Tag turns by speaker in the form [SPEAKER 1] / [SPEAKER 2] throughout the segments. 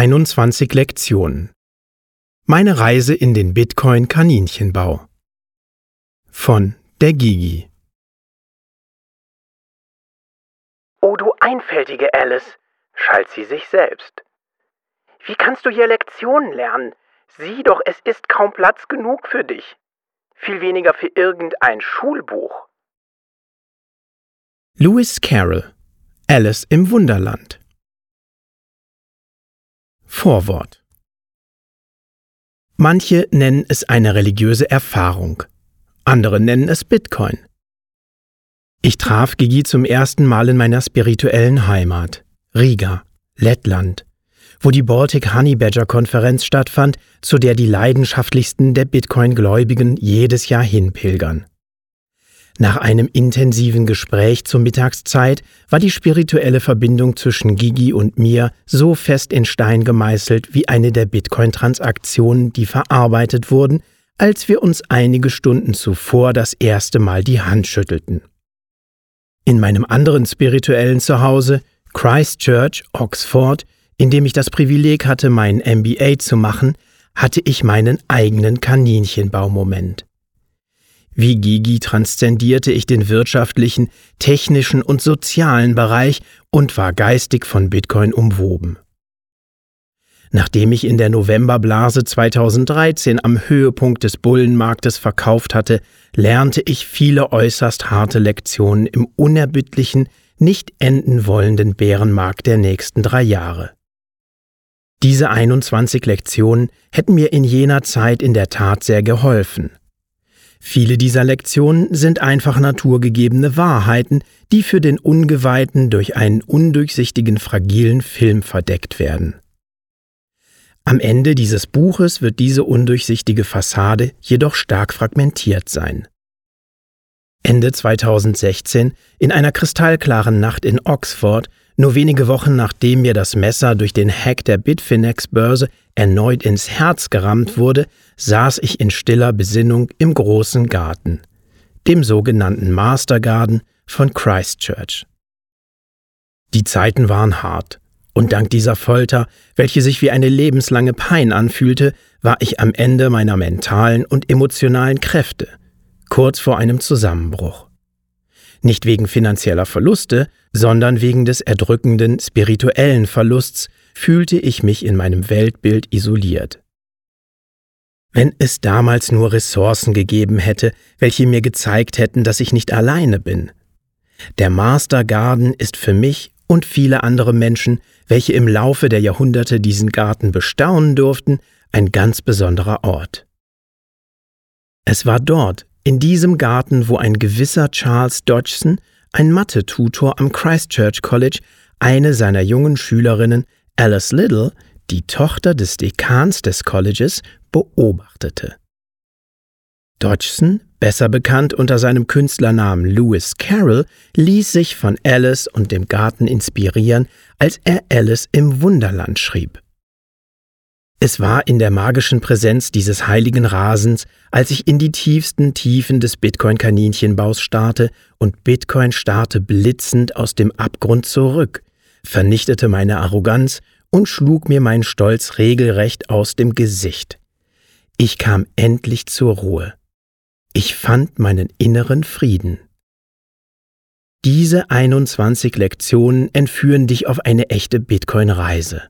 [SPEAKER 1] Einundzwanzig Lektionen. Meine Reise in den Bitcoin Kaninchenbau. Von der Gigi.
[SPEAKER 2] Oh, du einfältige Alice, schalt sie sich selbst. Wie kannst du hier Lektionen lernen? Sieh doch, es ist kaum Platz genug für dich viel weniger für irgendein Schulbuch.
[SPEAKER 1] Lewis Carroll Alice im Wunderland Vorwort Manche nennen es eine religiöse Erfahrung, andere nennen es Bitcoin. Ich traf Gigi zum ersten Mal in meiner spirituellen Heimat, Riga, Lettland, wo die Baltic Honey Badger Konferenz stattfand, zu der die leidenschaftlichsten der Bitcoin-Gläubigen jedes Jahr hinpilgern. Nach einem intensiven Gespräch zur Mittagszeit war die spirituelle Verbindung zwischen Gigi und mir so fest in Stein gemeißelt wie eine der Bitcoin-Transaktionen, die verarbeitet wurden, als wir uns einige Stunden zuvor das erste Mal die Hand schüttelten. In meinem anderen spirituellen Zuhause, Christchurch, Oxford, in dem ich das Privileg hatte, mein MBA zu machen, hatte ich meinen eigenen Kaninchenbaumoment. Wie Gigi transzendierte ich den wirtschaftlichen, technischen und sozialen Bereich und war geistig von Bitcoin umwoben. Nachdem ich in der Novemberblase 2013 am Höhepunkt des Bullenmarktes verkauft hatte, lernte ich viele äußerst harte Lektionen im unerbittlichen, nicht enden wollenden Bärenmarkt der nächsten drei Jahre. Diese 21 Lektionen hätten mir in jener Zeit in der Tat sehr geholfen. Viele dieser Lektionen sind einfach naturgegebene Wahrheiten, die für den Ungeweihten durch einen undurchsichtigen, fragilen Film verdeckt werden. Am Ende dieses Buches wird diese undurchsichtige Fassade jedoch stark fragmentiert sein. Ende 2016, in einer kristallklaren Nacht in Oxford, nur wenige Wochen nachdem mir das Messer durch den Hack der Bitfinex-Börse erneut ins Herz gerammt wurde, saß ich in stiller Besinnung im großen Garten, dem sogenannten Master Garden von Christchurch. Die Zeiten waren hart, und dank dieser Folter, welche sich wie eine lebenslange Pein anfühlte, war ich am Ende meiner mentalen und emotionalen Kräfte, kurz vor einem Zusammenbruch nicht wegen finanzieller Verluste, sondern wegen des erdrückenden spirituellen Verlusts fühlte ich mich in meinem Weltbild isoliert. Wenn es damals nur Ressourcen gegeben hätte, welche mir gezeigt hätten, dass ich nicht alleine bin. Der Master Garden ist für mich und viele andere Menschen, welche im Laufe der Jahrhunderte diesen Garten bestaunen durften, ein ganz besonderer Ort. Es war dort, in diesem Garten, wo ein gewisser Charles Dodgson, ein Mathe-Tutor am Christchurch College, eine seiner jungen Schülerinnen, Alice Little, die Tochter des Dekans des Colleges, beobachtete. Dodgson, besser bekannt unter seinem Künstlernamen Lewis Carroll, ließ sich von Alice und dem Garten inspirieren, als er Alice im Wunderland schrieb. Es war in der magischen Präsenz dieses heiligen Rasens, als ich in die tiefsten Tiefen des Bitcoin-Kaninchenbaus starrte und Bitcoin starrte blitzend aus dem Abgrund zurück, vernichtete meine Arroganz und schlug mir meinen Stolz regelrecht aus dem Gesicht. Ich kam endlich zur Ruhe. Ich fand meinen inneren Frieden. Diese 21 Lektionen entführen dich auf eine echte Bitcoin-Reise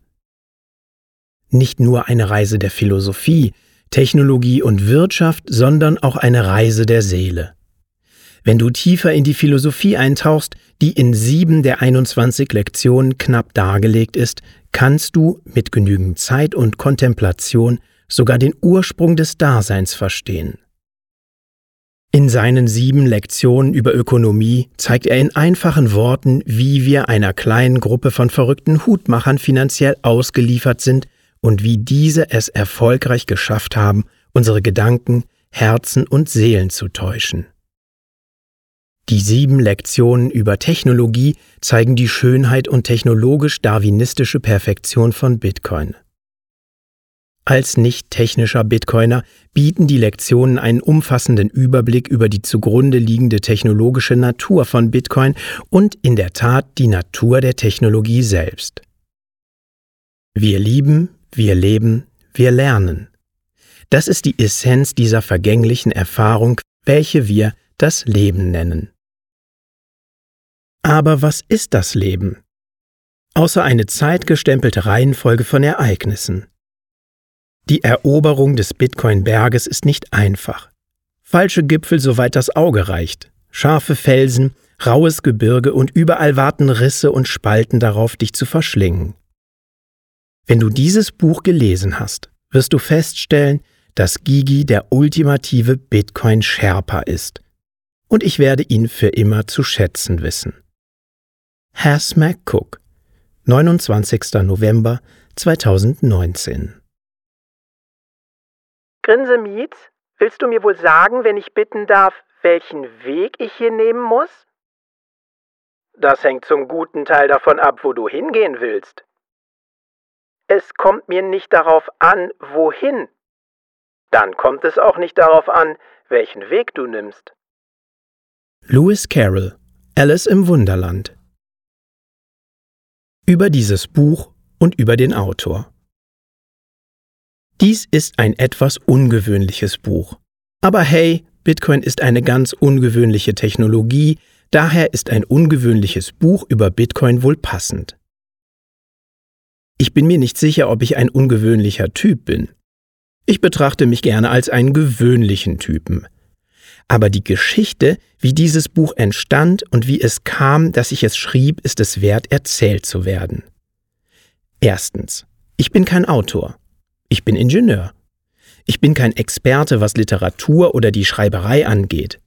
[SPEAKER 1] nicht nur eine Reise der Philosophie, Technologie und Wirtschaft, sondern auch eine Reise der Seele. Wenn du tiefer in die Philosophie eintauchst, die in sieben der 21 Lektionen knapp dargelegt ist, kannst du mit genügend Zeit und Kontemplation sogar den Ursprung des Daseins verstehen. In seinen sieben Lektionen über Ökonomie zeigt er in einfachen Worten, wie wir einer kleinen Gruppe von verrückten Hutmachern finanziell ausgeliefert sind und wie diese es erfolgreich geschafft haben, unsere Gedanken, Herzen und Seelen zu täuschen. Die sieben Lektionen über Technologie zeigen die Schönheit und technologisch-darwinistische Perfektion von Bitcoin. Als nicht technischer Bitcoiner bieten die Lektionen einen umfassenden Überblick über die zugrunde liegende technologische Natur von Bitcoin und in der Tat die Natur der Technologie selbst. Wir lieben, wir leben, wir lernen. Das ist die Essenz dieser vergänglichen Erfahrung, welche wir das Leben nennen. Aber was ist das Leben? Außer eine zeitgestempelte Reihenfolge von Ereignissen. Die Eroberung des Bitcoin-Berges ist nicht einfach. Falsche Gipfel, soweit das Auge reicht, scharfe Felsen, raues Gebirge und überall warten Risse und Spalten darauf, dich zu verschlingen. Wenn du dieses Buch gelesen hast, wirst du feststellen, dass Gigi der ultimative Bitcoin-Sherpa ist. Und ich werde ihn für immer zu schätzen wissen. Has McCook, 29. November 2019
[SPEAKER 2] Grinse Mietz, willst du mir wohl sagen, wenn ich bitten darf, welchen Weg ich hier nehmen muss? Das hängt zum guten Teil davon ab, wo du hingehen willst. Es kommt mir nicht darauf an, wohin. Dann kommt es auch nicht darauf an, welchen Weg du nimmst.
[SPEAKER 1] Lewis Carroll Alice im Wunderland Über dieses Buch und über den Autor. Dies ist ein etwas ungewöhnliches Buch. Aber hey, Bitcoin ist eine ganz ungewöhnliche Technologie, daher ist ein ungewöhnliches Buch über Bitcoin wohl passend. Ich bin mir nicht sicher, ob ich ein ungewöhnlicher Typ bin. Ich betrachte mich gerne als einen gewöhnlichen Typen. Aber die Geschichte, wie dieses Buch entstand und wie es kam, dass ich es schrieb, ist es wert, erzählt zu werden. Erstens, ich bin kein Autor. Ich bin Ingenieur. Ich bin kein Experte, was Literatur oder die Schreiberei angeht.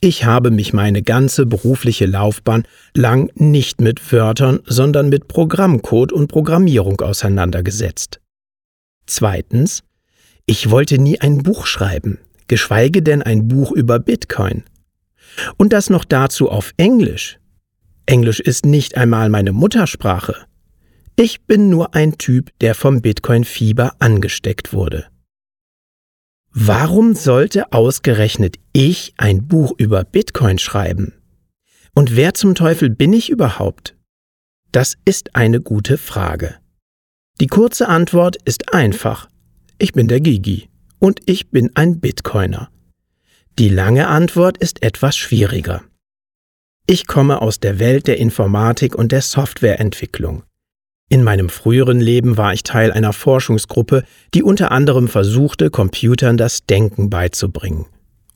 [SPEAKER 1] Ich habe mich meine ganze berufliche Laufbahn lang nicht mit Wörtern, sondern mit Programmcode und Programmierung auseinandergesetzt. Zweitens, ich wollte nie ein Buch schreiben, geschweige denn ein Buch über Bitcoin. Und das noch dazu auf Englisch. Englisch ist nicht einmal meine Muttersprache. Ich bin nur ein Typ, der vom Bitcoin-Fieber angesteckt wurde. Warum sollte ausgerechnet ich ein Buch über Bitcoin schreiben? Und wer zum Teufel bin ich überhaupt? Das ist eine gute Frage. Die kurze Antwort ist einfach. Ich bin der Gigi und ich bin ein Bitcoiner. Die lange Antwort ist etwas schwieriger. Ich komme aus der Welt der Informatik und der Softwareentwicklung. In meinem früheren Leben war ich Teil einer Forschungsgruppe, die unter anderem versuchte, Computern das Denken beizubringen.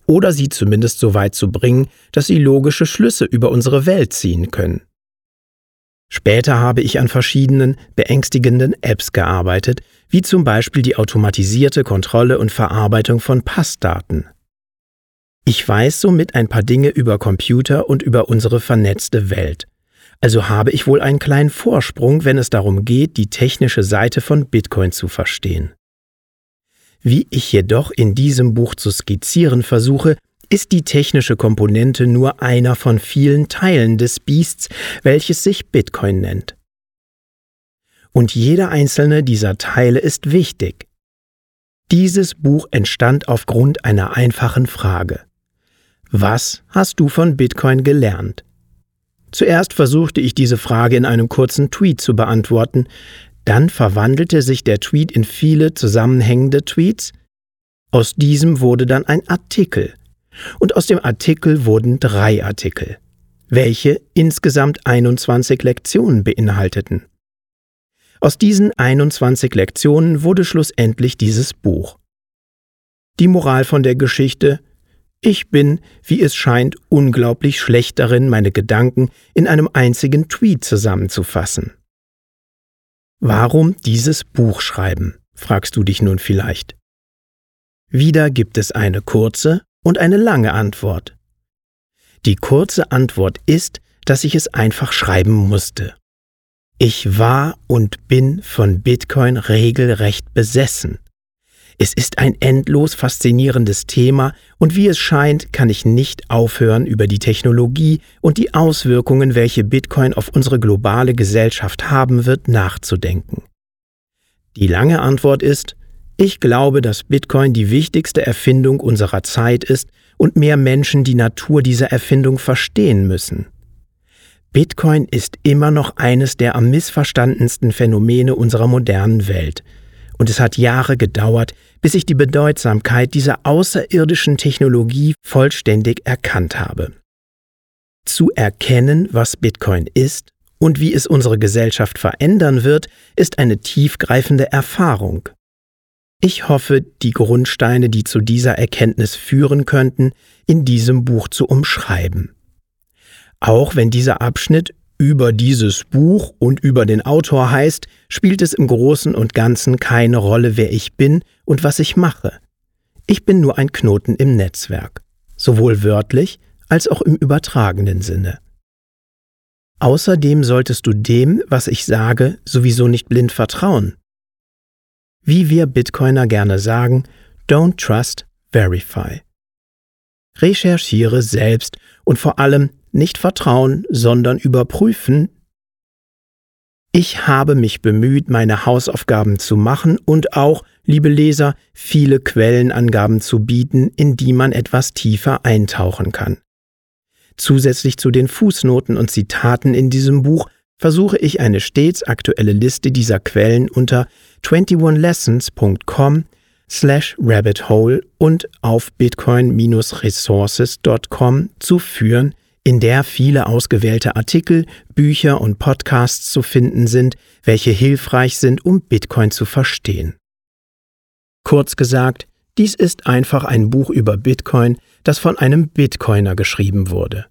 [SPEAKER 1] Oder sie zumindest so weit zu bringen, dass sie logische Schlüsse über unsere Welt ziehen können. Später habe ich an verschiedenen beängstigenden Apps gearbeitet, wie zum Beispiel die automatisierte Kontrolle und Verarbeitung von Passdaten. Ich weiß somit ein paar Dinge über Computer und über unsere vernetzte Welt also habe ich wohl einen kleinen Vorsprung, wenn es darum geht, die technische Seite von Bitcoin zu verstehen. Wie ich jedoch in diesem Buch zu skizzieren versuche, ist die technische Komponente nur einer von vielen Teilen des Biests, welches sich Bitcoin nennt. Und jeder einzelne dieser Teile ist wichtig. Dieses Buch entstand aufgrund einer einfachen Frage. Was hast du von Bitcoin gelernt? Zuerst versuchte ich diese Frage in einem kurzen Tweet zu beantworten, dann verwandelte sich der Tweet in viele zusammenhängende Tweets. Aus diesem wurde dann ein Artikel. Und aus dem Artikel wurden drei Artikel, welche insgesamt 21 Lektionen beinhalteten. Aus diesen 21 Lektionen wurde schlussendlich dieses Buch. Die Moral von der Geschichte ich bin, wie es scheint, unglaublich schlecht darin, meine Gedanken in einem einzigen Tweet zusammenzufassen. Warum dieses Buch schreiben, fragst du dich nun vielleicht. Wieder gibt es eine kurze und eine lange Antwort. Die kurze Antwort ist, dass ich es einfach schreiben musste. Ich war und bin von Bitcoin regelrecht besessen. Es ist ein endlos faszinierendes Thema und wie es scheint, kann ich nicht aufhören, über die Technologie und die Auswirkungen, welche Bitcoin auf unsere globale Gesellschaft haben wird, nachzudenken. Die lange Antwort ist, ich glaube, dass Bitcoin die wichtigste Erfindung unserer Zeit ist und mehr Menschen die Natur dieser Erfindung verstehen müssen. Bitcoin ist immer noch eines der am missverstandensten Phänomene unserer modernen Welt. Und es hat Jahre gedauert, bis ich die Bedeutsamkeit dieser außerirdischen Technologie vollständig erkannt habe. Zu erkennen, was Bitcoin ist und wie es unsere Gesellschaft verändern wird, ist eine tiefgreifende Erfahrung. Ich hoffe, die Grundsteine, die zu dieser Erkenntnis führen könnten, in diesem Buch zu umschreiben. Auch wenn dieser Abschnitt über dieses Buch und über den Autor heißt, spielt es im Großen und Ganzen keine Rolle, wer ich bin und was ich mache. Ich bin nur ein Knoten im Netzwerk, sowohl wörtlich als auch im übertragenen Sinne. Außerdem solltest du dem, was ich sage, sowieso nicht blind vertrauen. Wie wir Bitcoiner gerne sagen, don't trust, verify. Recherchiere selbst und vor allem nicht vertrauen, sondern überprüfen. Ich habe mich bemüht, meine Hausaufgaben zu machen und auch, liebe Leser, viele Quellenangaben zu bieten, in die man etwas tiefer eintauchen kann. Zusätzlich zu den Fußnoten und Zitaten in diesem Buch versuche ich eine stets aktuelle Liste dieser Quellen unter 21lessons.com slash rabbithole und auf bitcoin-resources.com zu führen, in der viele ausgewählte Artikel, Bücher und Podcasts zu finden sind, welche hilfreich sind, um Bitcoin zu verstehen. Kurz gesagt, dies ist einfach ein Buch über Bitcoin, das von einem Bitcoiner geschrieben wurde.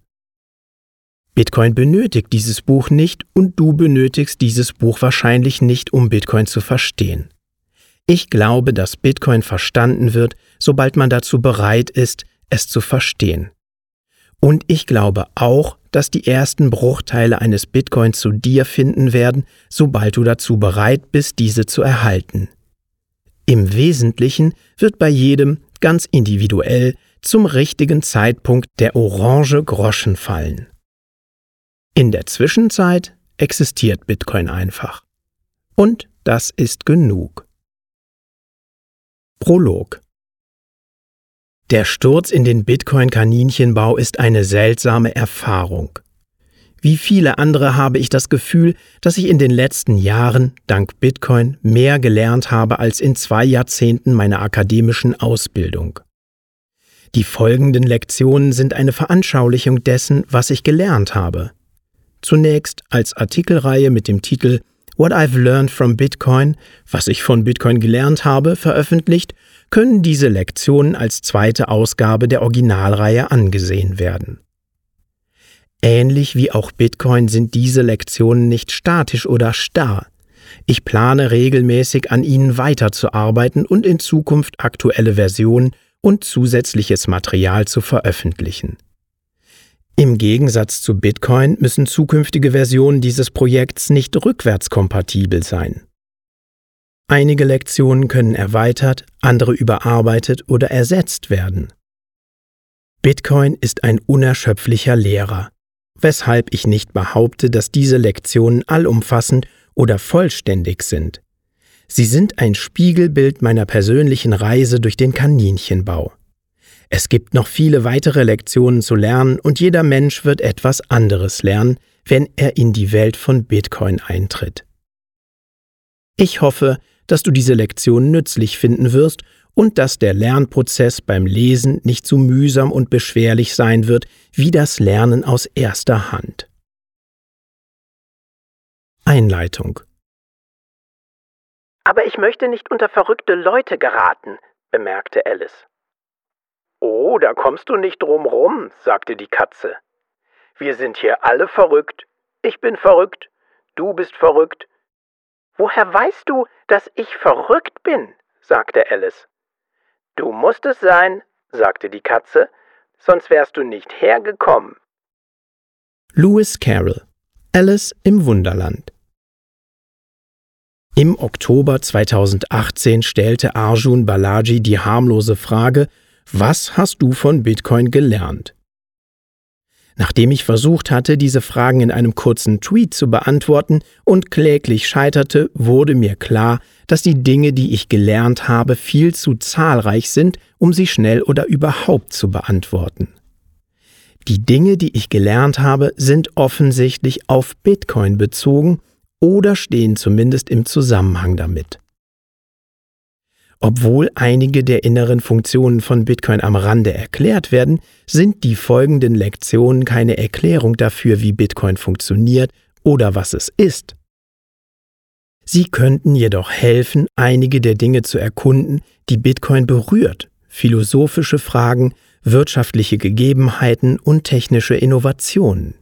[SPEAKER 1] Bitcoin benötigt dieses Buch nicht und du benötigst dieses Buch wahrscheinlich nicht, um Bitcoin zu verstehen. Ich glaube, dass Bitcoin verstanden wird, sobald man dazu bereit ist, es zu verstehen. Und ich glaube auch, dass die ersten Bruchteile eines Bitcoin zu dir finden werden, sobald du dazu bereit bist, diese zu erhalten. Im Wesentlichen wird bei jedem ganz individuell zum richtigen Zeitpunkt der orange Groschen fallen. In der Zwischenzeit existiert Bitcoin einfach. Und das ist genug. Prolog Der Sturz in den Bitcoin-Kaninchenbau ist eine seltsame Erfahrung. Wie viele andere habe ich das Gefühl, dass ich in den letzten Jahren, dank Bitcoin, mehr gelernt habe als in zwei Jahrzehnten meiner akademischen Ausbildung. Die folgenden Lektionen sind eine Veranschaulichung dessen, was ich gelernt habe. Zunächst als Artikelreihe mit dem Titel What I've Learned from Bitcoin, was ich von Bitcoin gelernt habe, veröffentlicht, können diese Lektionen als zweite Ausgabe der Originalreihe angesehen werden. Ähnlich wie auch Bitcoin sind diese Lektionen nicht statisch oder starr. Ich plane regelmäßig an ihnen weiterzuarbeiten und in Zukunft aktuelle Versionen und zusätzliches Material zu veröffentlichen. Im Gegensatz zu Bitcoin müssen zukünftige Versionen dieses Projekts nicht rückwärtskompatibel sein. Einige Lektionen können erweitert, andere überarbeitet oder ersetzt werden. Bitcoin ist ein unerschöpflicher Lehrer, weshalb ich nicht behaupte, dass diese Lektionen allumfassend oder vollständig sind. Sie sind ein Spiegelbild meiner persönlichen Reise durch den Kaninchenbau. Es gibt noch viele weitere Lektionen zu lernen und jeder Mensch wird etwas anderes lernen, wenn er in die Welt von Bitcoin eintritt. Ich hoffe, dass du diese Lektion nützlich finden wirst und dass der Lernprozess beim Lesen nicht so mühsam und beschwerlich sein wird wie das Lernen aus erster Hand. Einleitung
[SPEAKER 2] Aber ich möchte nicht unter verrückte Leute geraten, bemerkte Alice. Oh, da kommst du nicht drum rum, sagte die Katze. Wir sind hier alle verrückt. Ich bin verrückt. Du bist verrückt. Woher weißt du, dass ich verrückt bin? sagte Alice. Du musst es sein, sagte die Katze, sonst wärst du nicht hergekommen.
[SPEAKER 1] Lewis Carroll Alice im Wunderland Im Oktober 2018 stellte Arjun Balaji die harmlose Frage, was hast du von Bitcoin gelernt? Nachdem ich versucht hatte, diese Fragen in einem kurzen Tweet zu beantworten und kläglich scheiterte, wurde mir klar, dass die Dinge, die ich gelernt habe, viel zu zahlreich sind, um sie schnell oder überhaupt zu beantworten. Die Dinge, die ich gelernt habe, sind offensichtlich auf Bitcoin bezogen oder stehen zumindest im Zusammenhang damit. Obwohl einige der inneren Funktionen von Bitcoin am Rande erklärt werden, sind die folgenden Lektionen keine Erklärung dafür, wie Bitcoin funktioniert oder was es ist. Sie könnten jedoch helfen, einige der Dinge zu erkunden, die Bitcoin berührt, philosophische Fragen, wirtschaftliche Gegebenheiten und technische Innovationen.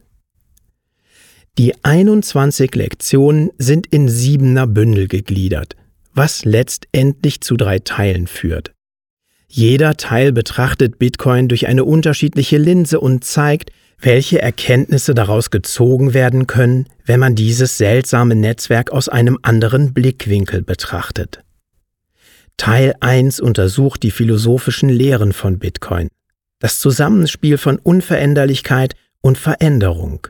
[SPEAKER 1] Die 21 Lektionen sind in siebener Bündel gegliedert – was letztendlich zu drei Teilen führt. Jeder Teil betrachtet Bitcoin durch eine unterschiedliche Linse und zeigt, welche Erkenntnisse daraus gezogen werden können, wenn man dieses seltsame Netzwerk aus einem anderen Blickwinkel betrachtet. Teil 1 untersucht die philosophischen Lehren von Bitcoin, das Zusammenspiel von Unveränderlichkeit und Veränderung,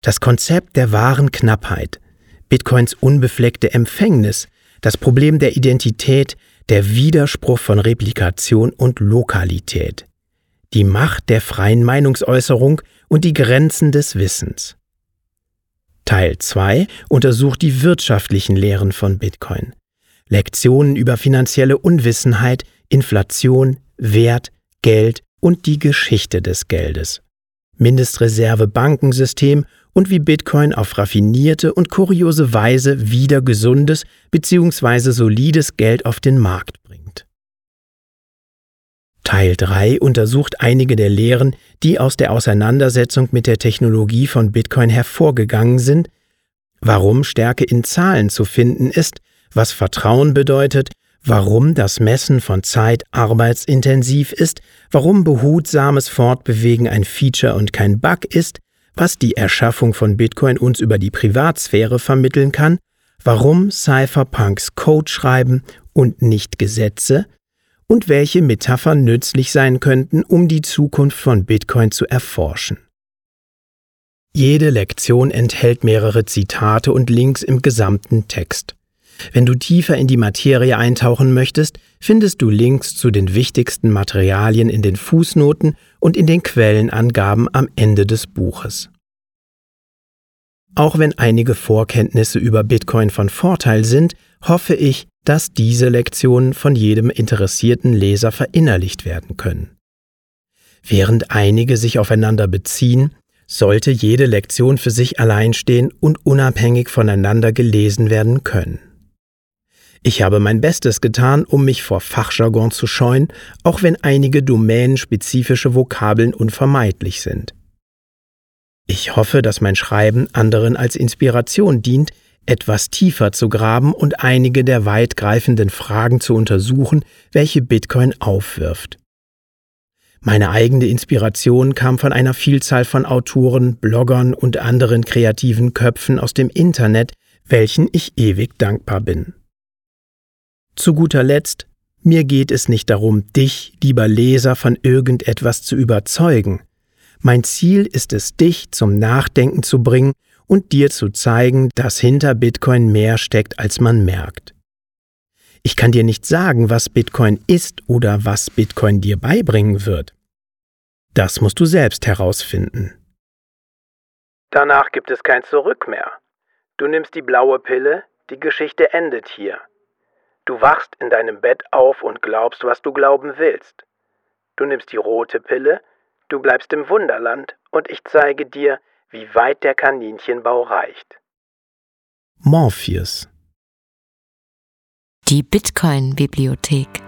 [SPEAKER 1] das Konzept der wahren Knappheit, Bitcoins unbefleckte Empfängnis, das Problem der Identität, der Widerspruch von Replikation und Lokalität, die Macht der freien Meinungsäußerung und die Grenzen des Wissens. Teil 2 untersucht die wirtschaftlichen Lehren von Bitcoin. Lektionen über finanzielle Unwissenheit, Inflation, Wert, Geld und die Geschichte des Geldes. Mindestreserve-Bankensystem und wie Bitcoin auf raffinierte und kuriose Weise wieder gesundes bzw. solides Geld auf den Markt bringt. Teil 3 untersucht einige der Lehren, die aus der Auseinandersetzung mit der Technologie von Bitcoin hervorgegangen sind, warum Stärke in Zahlen zu finden ist, was Vertrauen bedeutet, warum das Messen von Zeit arbeitsintensiv ist, warum behutsames Fortbewegen ein Feature und kein Bug ist, was die Erschaffung von Bitcoin uns über die Privatsphäre vermitteln kann, warum Cypherpunks Code schreiben und nicht Gesetze und welche Metaphern nützlich sein könnten, um die Zukunft von Bitcoin zu erforschen. Jede Lektion enthält mehrere Zitate und Links im gesamten Text. Wenn du tiefer in die Materie eintauchen möchtest, findest du Links zu den wichtigsten Materialien in den Fußnoten und in den Quellenangaben am Ende des Buches. Auch wenn einige Vorkenntnisse über Bitcoin von Vorteil sind, hoffe ich, dass diese Lektionen von jedem interessierten Leser verinnerlicht werden können. Während einige sich aufeinander beziehen, sollte jede Lektion für sich allein stehen und unabhängig voneinander gelesen werden können. Ich habe mein Bestes getan, um mich vor Fachjargon zu scheuen, auch wenn einige domänenspezifische Vokabeln unvermeidlich sind. Ich hoffe, dass mein Schreiben anderen als Inspiration dient, etwas tiefer zu graben und einige der weitgreifenden Fragen zu untersuchen, welche Bitcoin aufwirft. Meine eigene Inspiration kam von einer Vielzahl von Autoren, Bloggern und anderen kreativen Köpfen aus dem Internet, welchen ich ewig dankbar bin. Zu guter Letzt, mir geht es nicht darum, dich, lieber Leser, von irgendetwas zu überzeugen. Mein Ziel ist es, dich zum Nachdenken zu bringen und dir zu zeigen, dass hinter Bitcoin mehr steckt, als man merkt. Ich kann dir nicht sagen, was Bitcoin ist oder was Bitcoin dir beibringen wird. Das musst du selbst herausfinden.
[SPEAKER 2] Danach gibt es kein Zurück mehr. Du nimmst die blaue Pille, die Geschichte endet hier. Du wachst in deinem Bett auf und glaubst, was du glauben willst. Du nimmst die rote Pille, du bleibst im Wunderland und ich zeige dir, wie weit der Kaninchenbau reicht.
[SPEAKER 1] Morpheus
[SPEAKER 3] Die Bitcoin-Bibliothek